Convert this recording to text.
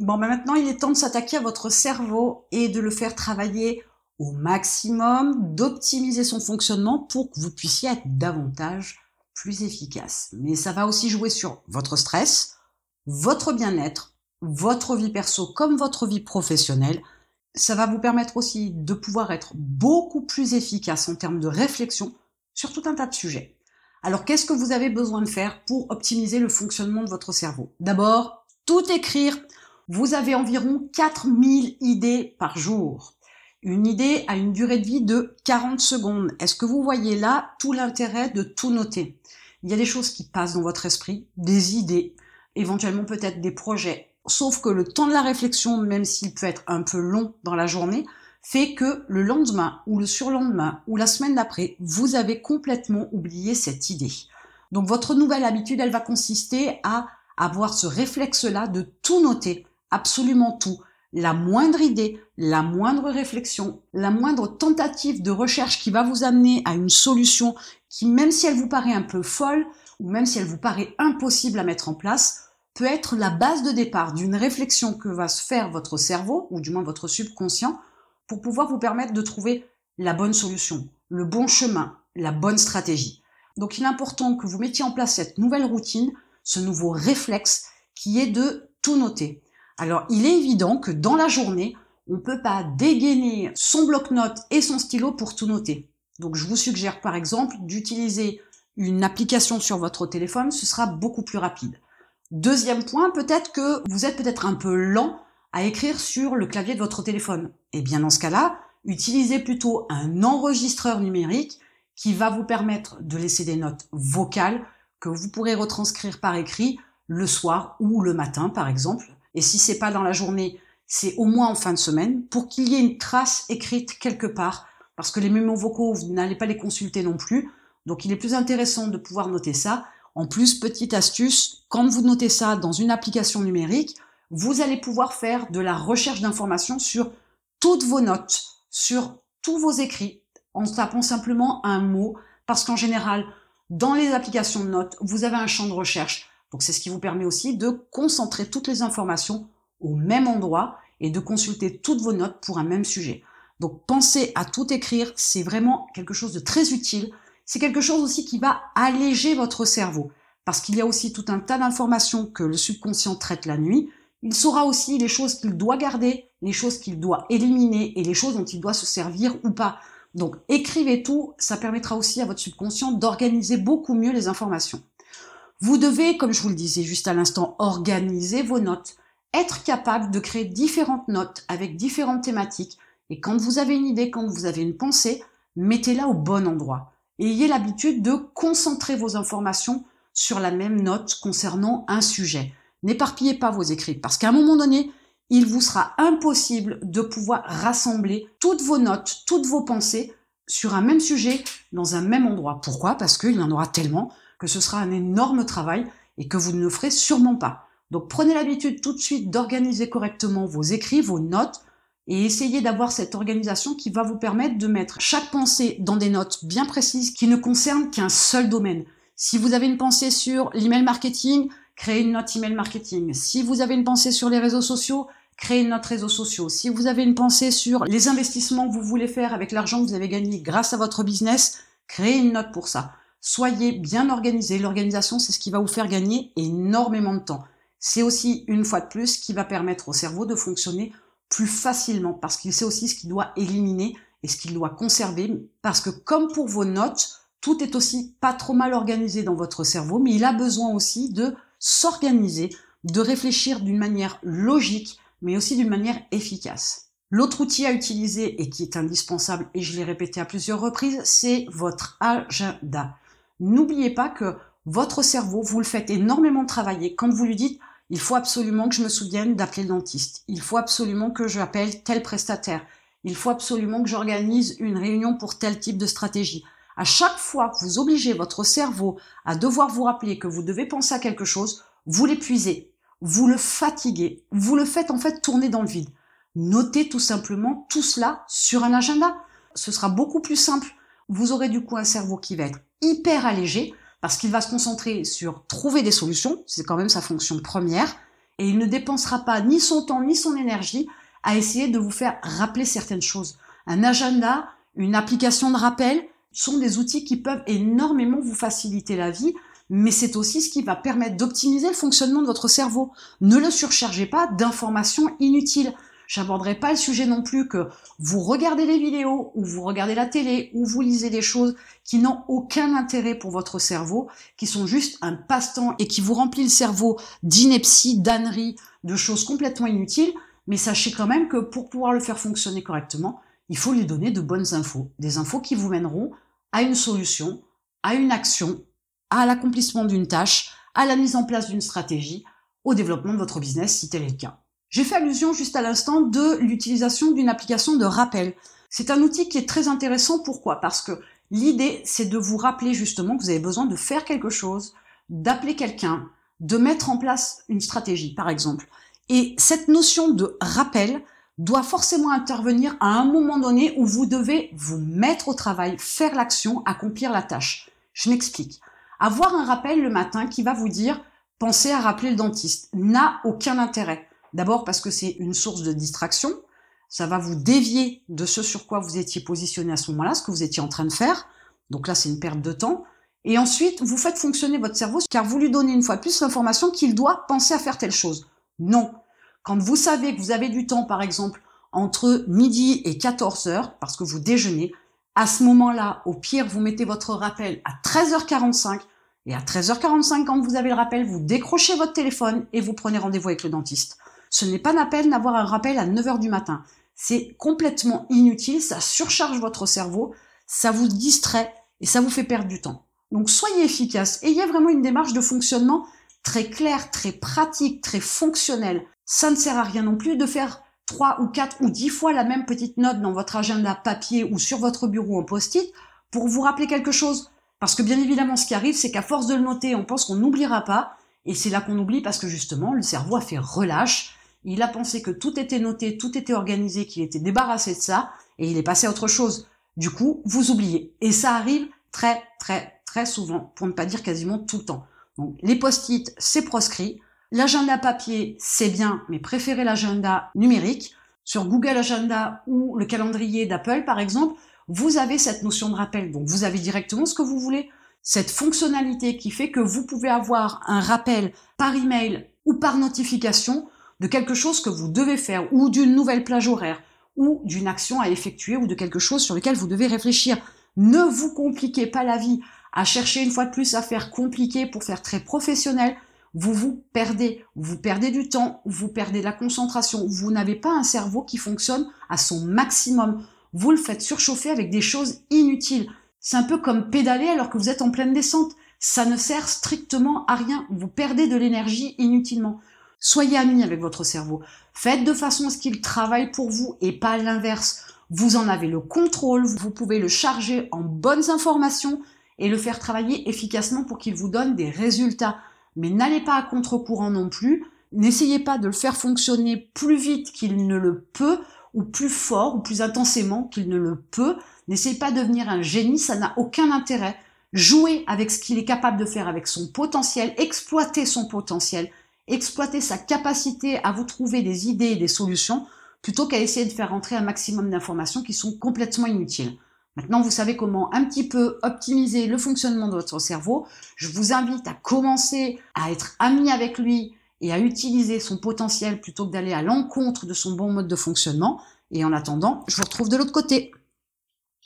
Bon, ben maintenant, il est temps de s'attaquer à votre cerveau et de le faire travailler au maximum, d'optimiser son fonctionnement pour que vous puissiez être davantage plus efficace. Mais ça va aussi jouer sur votre stress, votre bien-être, votre vie perso comme votre vie professionnelle. Ça va vous permettre aussi de pouvoir être beaucoup plus efficace en termes de réflexion sur tout un tas de sujets. Alors qu'est-ce que vous avez besoin de faire pour optimiser le fonctionnement de votre cerveau? D'abord, tout écrire. Vous avez environ 4000 idées par jour. Une idée a une durée de vie de 40 secondes. Est-ce que vous voyez là tout l'intérêt de tout noter? Il y a des choses qui passent dans votre esprit, des idées, éventuellement peut-être des projets. Sauf que le temps de la réflexion, même s'il peut être un peu long dans la journée, fait que le lendemain ou le surlendemain ou la semaine d'après, vous avez complètement oublié cette idée. Donc votre nouvelle habitude, elle va consister à avoir ce réflexe-là de tout noter, absolument tout, la moindre idée, la moindre réflexion, la moindre tentative de recherche qui va vous amener à une solution qui, même si elle vous paraît un peu folle, ou même si elle vous paraît impossible à mettre en place, peut être la base de départ d'une réflexion que va se faire votre cerveau, ou du moins votre subconscient, pour pouvoir vous permettre de trouver la bonne solution, le bon chemin, la bonne stratégie. Donc il est important que vous mettiez en place cette nouvelle routine, ce nouveau réflexe qui est de tout noter. Alors, il est évident que dans la journée, on ne peut pas dégainer son bloc-notes et son stylo pour tout noter. Donc, je vous suggère par exemple d'utiliser une application sur votre téléphone, ce sera beaucoup plus rapide. Deuxième point, peut-être que vous êtes peut-être un peu lent à écrire sur le clavier de votre téléphone. Eh bien dans ce cas-là, utilisez plutôt un enregistreur numérique qui va vous permettre de laisser des notes vocales que vous pourrez retranscrire par écrit le soir ou le matin par exemple et si c'est pas dans la journée, c'est au moins en fin de semaine, pour qu'il y ait une trace écrite quelque part, parce que les mémos vocaux, vous n'allez pas les consulter non plus, donc il est plus intéressant de pouvoir noter ça. En plus, petite astuce, quand vous notez ça dans une application numérique, vous allez pouvoir faire de la recherche d'informations sur toutes vos notes, sur tous vos écrits, en tapant simplement un mot, parce qu'en général, dans les applications de notes, vous avez un champ de recherche donc c'est ce qui vous permet aussi de concentrer toutes les informations au même endroit et de consulter toutes vos notes pour un même sujet. Donc pensez à tout écrire, c'est vraiment quelque chose de très utile. C'est quelque chose aussi qui va alléger votre cerveau parce qu'il y a aussi tout un tas d'informations que le subconscient traite la nuit. Il saura aussi les choses qu'il doit garder, les choses qu'il doit éliminer et les choses dont il doit se servir ou pas. Donc écrivez tout, ça permettra aussi à votre subconscient d'organiser beaucoup mieux les informations. Vous devez, comme je vous le disais juste à l'instant, organiser vos notes, être capable de créer différentes notes avec différentes thématiques. Et quand vous avez une idée, quand vous avez une pensée, mettez-la au bon endroit. Ayez l'habitude de concentrer vos informations sur la même note concernant un sujet. N'éparpillez pas vos écrits parce qu'à un moment donné, il vous sera impossible de pouvoir rassembler toutes vos notes, toutes vos pensées sur un même sujet dans un même endroit. Pourquoi? Parce qu'il y en aura tellement que ce sera un énorme travail et que vous ne le ferez sûrement pas. Donc prenez l'habitude tout de suite d'organiser correctement vos écrits, vos notes, et essayez d'avoir cette organisation qui va vous permettre de mettre chaque pensée dans des notes bien précises qui ne concernent qu'un seul domaine. Si vous avez une pensée sur l'email marketing, créez une note email marketing. Si vous avez une pensée sur les réseaux sociaux, créez une note réseaux sociaux. Si vous avez une pensée sur les investissements que vous voulez faire avec l'argent que vous avez gagné grâce à votre business, créez une note pour ça. Soyez bien organisé. L'organisation, c'est ce qui va vous faire gagner énormément de temps. C'est aussi, une fois de plus, qui va permettre au cerveau de fonctionner plus facilement parce qu'il sait aussi ce qu'il doit éliminer et ce qu'il doit conserver. Parce que comme pour vos notes, tout est aussi pas trop mal organisé dans votre cerveau, mais il a besoin aussi de s'organiser, de réfléchir d'une manière logique, mais aussi d'une manière efficace. L'autre outil à utiliser et qui est indispensable, et je l'ai répété à plusieurs reprises, c'est votre agenda. N'oubliez pas que votre cerveau, vous le faites énormément travailler quand vous lui dites il faut absolument que je me souvienne d'appeler le dentiste, il faut absolument que j'appelle tel prestataire, il faut absolument que j'organise une réunion pour tel type de stratégie. À chaque fois que vous obligez votre cerveau à devoir vous rappeler que vous devez penser à quelque chose, vous l'épuisez, vous le fatiguez, vous le faites en fait tourner dans le vide. Notez tout simplement tout cela sur un agenda. Ce sera beaucoup plus simple. Vous aurez du coup un cerveau qui va être hyper allégé parce qu'il va se concentrer sur trouver des solutions, c'est quand même sa fonction première, et il ne dépensera pas ni son temps ni son énergie à essayer de vous faire rappeler certaines choses. Un agenda, une application de rappel sont des outils qui peuvent énormément vous faciliter la vie, mais c'est aussi ce qui va permettre d'optimiser le fonctionnement de votre cerveau. Ne le surchargez pas d'informations inutiles. J'aborderai pas le sujet non plus que vous regardez les vidéos ou vous regardez la télé ou vous lisez des choses qui n'ont aucun intérêt pour votre cerveau, qui sont juste un passe-temps et qui vous remplit le cerveau d'inepties, d'âneries, de choses complètement inutiles. Mais sachez quand même que pour pouvoir le faire fonctionner correctement, il faut lui donner de bonnes infos, des infos qui vous mèneront à une solution, à une action, à l'accomplissement d'une tâche, à la mise en place d'une stratégie, au développement de votre business si tel est le cas. J'ai fait allusion juste à l'instant de l'utilisation d'une application de rappel. C'est un outil qui est très intéressant. Pourquoi? Parce que l'idée, c'est de vous rappeler justement que vous avez besoin de faire quelque chose, d'appeler quelqu'un, de mettre en place une stratégie, par exemple. Et cette notion de rappel doit forcément intervenir à un moment donné où vous devez vous mettre au travail, faire l'action, accomplir la tâche. Je m'explique. Avoir un rappel le matin qui va vous dire pensez à rappeler le dentiste n'a aucun intérêt. D'abord parce que c'est une source de distraction, ça va vous dévier de ce sur quoi vous étiez positionné à ce moment-là, ce que vous étiez en train de faire. Donc là, c'est une perte de temps. Et ensuite, vous faites fonctionner votre cerveau car vous lui donnez une fois plus l'information qu'il doit penser à faire telle chose. Non. Quand vous savez que vous avez du temps, par exemple, entre midi et 14 heures, parce que vous déjeunez, à ce moment-là, au pire, vous mettez votre rappel à 13h45 et à 13h45, quand vous avez le rappel, vous décrochez votre téléphone et vous prenez rendez-vous avec le dentiste. Ce n'est pas la peine d'avoir un rappel à 9 heures du matin. C'est complètement inutile, ça surcharge votre cerveau, ça vous distrait et ça vous fait perdre du temps. Donc soyez efficace, ayez vraiment une démarche de fonctionnement très claire, très pratique, très fonctionnelle. Ça ne sert à rien non plus de faire trois ou quatre ou dix fois la même petite note dans votre agenda papier ou sur votre bureau en post-it pour vous rappeler quelque chose. Parce que bien évidemment, ce qui arrive, c'est qu'à force de le noter, on pense qu'on n'oubliera pas, et c'est là qu'on oublie parce que justement, le cerveau a fait relâche, il a pensé que tout était noté, tout était organisé, qu'il était débarrassé de ça, et il est passé à autre chose. Du coup, vous oubliez. Et ça arrive très, très, très souvent, pour ne pas dire quasiment tout le temps. Donc, les post-it, c'est proscrit. L'agenda papier, c'est bien, mais préférez l'agenda numérique. Sur Google Agenda ou le calendrier d'Apple, par exemple, vous avez cette notion de rappel. Donc, vous avez directement ce que vous voulez. Cette fonctionnalité qui fait que vous pouvez avoir un rappel par email ou par notification de quelque chose que vous devez faire, ou d'une nouvelle plage horaire, ou d'une action à effectuer, ou de quelque chose sur lequel vous devez réfléchir. Ne vous compliquez pas la vie à chercher une fois de plus à faire compliqué pour faire très professionnel. Vous vous perdez, vous perdez du temps, vous perdez de la concentration, vous n'avez pas un cerveau qui fonctionne à son maximum. Vous le faites surchauffer avec des choses inutiles. C'est un peu comme pédaler alors que vous êtes en pleine descente. Ça ne sert strictement à rien. Vous perdez de l'énergie inutilement. Soyez amis avec votre cerveau. Faites de façon à ce qu'il travaille pour vous et pas l'inverse. Vous en avez le contrôle, vous pouvez le charger en bonnes informations et le faire travailler efficacement pour qu'il vous donne des résultats. Mais n'allez pas à contre-courant non plus. N'essayez pas de le faire fonctionner plus vite qu'il ne le peut, ou plus fort, ou plus intensément qu'il ne le peut. N'essayez pas de devenir un génie, ça n'a aucun intérêt. Jouez avec ce qu'il est capable de faire, avec son potentiel, exploitez son potentiel, exploiter sa capacité à vous trouver des idées et des solutions plutôt qu'à essayer de faire rentrer un maximum d'informations qui sont complètement inutiles. Maintenant, vous savez comment un petit peu optimiser le fonctionnement de votre cerveau. Je vous invite à commencer à être ami avec lui et à utiliser son potentiel plutôt que d'aller à l'encontre de son bon mode de fonctionnement. Et en attendant, je vous retrouve de l'autre côté.